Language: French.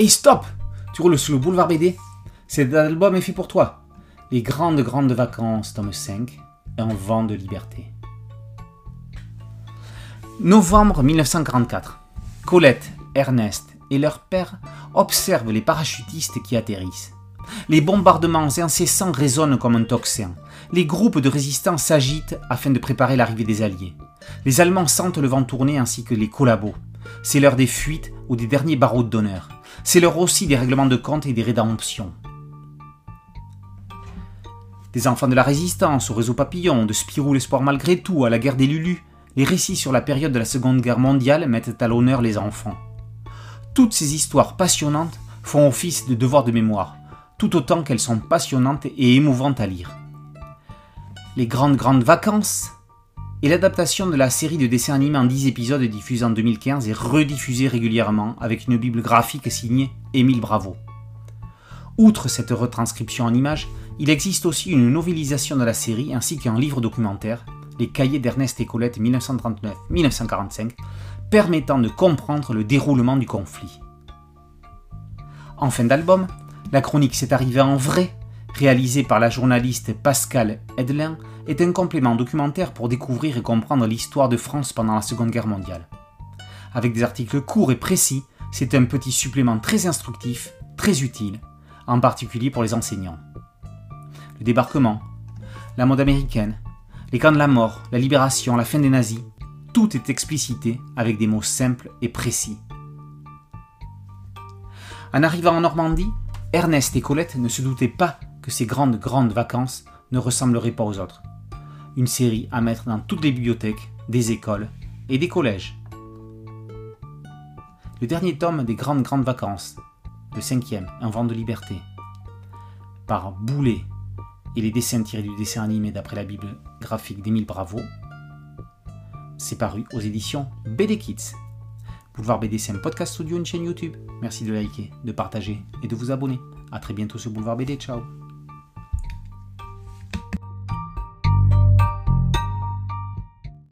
Et stop Tu roules sur le boulevard BD Cet album est fait pour toi. Les grandes, grandes vacances, tome 5, un vent de liberté. Novembre 1944. Colette, Ernest et leur père observent les parachutistes qui atterrissent. Les bombardements incessants résonnent comme un tocsin. Les groupes de résistance s'agitent afin de préparer l'arrivée des Alliés. Les Allemands sentent le vent tourner ainsi que les collabos. C'est l'heure des fuites ou des derniers barreaux d'honneur. C'est l'heure aussi des règlements de compte et des rédemptions. Des enfants de la résistance au réseau papillon, de Spirou l'espoir malgré tout, à la guerre des Lulus, les récits sur la période de la Seconde Guerre mondiale mettent à l'honneur les enfants. Toutes ces histoires passionnantes font office de devoir de mémoire, tout autant qu'elles sont passionnantes et émouvantes à lire. Les grandes grandes vacances et l'adaptation de la série de dessins animés en 10 épisodes diffusée en 2015 et rediffusée régulièrement avec une bible graphique signée Émile Bravo. Outre cette retranscription en images, il existe aussi une novélisation de la série ainsi qu'un livre documentaire, Les cahiers d'Ernest et Colette 1939-1945, permettant de comprendre le déroulement du conflit. En fin d'album, la chronique s'est arrivée en vrai, réalisée par la journaliste Pascal Edlin, est un complément documentaire pour découvrir et comprendre l'histoire de France pendant la Seconde Guerre mondiale. Avec des articles courts et précis, c'est un petit supplément très instructif, très utile, en particulier pour les enseignants. Le débarquement, la mode américaine, les camps de la mort, la libération, la fin des nazis, tout est explicité avec des mots simples et précis. En arrivant en Normandie, Ernest et Colette ne se doutaient pas que ces grandes, grandes vacances ne ressembleraient pas aux autres. Une série à mettre dans toutes les bibliothèques, des écoles et des collèges. Le dernier tome des grandes, grandes vacances, le cinquième, Un vent de liberté, par Boulet et les dessins tirés du dessin animé d'après la Bible graphique d'Émile Bravo, c'est paru aux éditions BD Kids. Boulevard BD, c'est un podcast audio, une chaîne YouTube. Merci de liker, de partager et de vous abonner. A très bientôt sur Boulevard BD. Ciao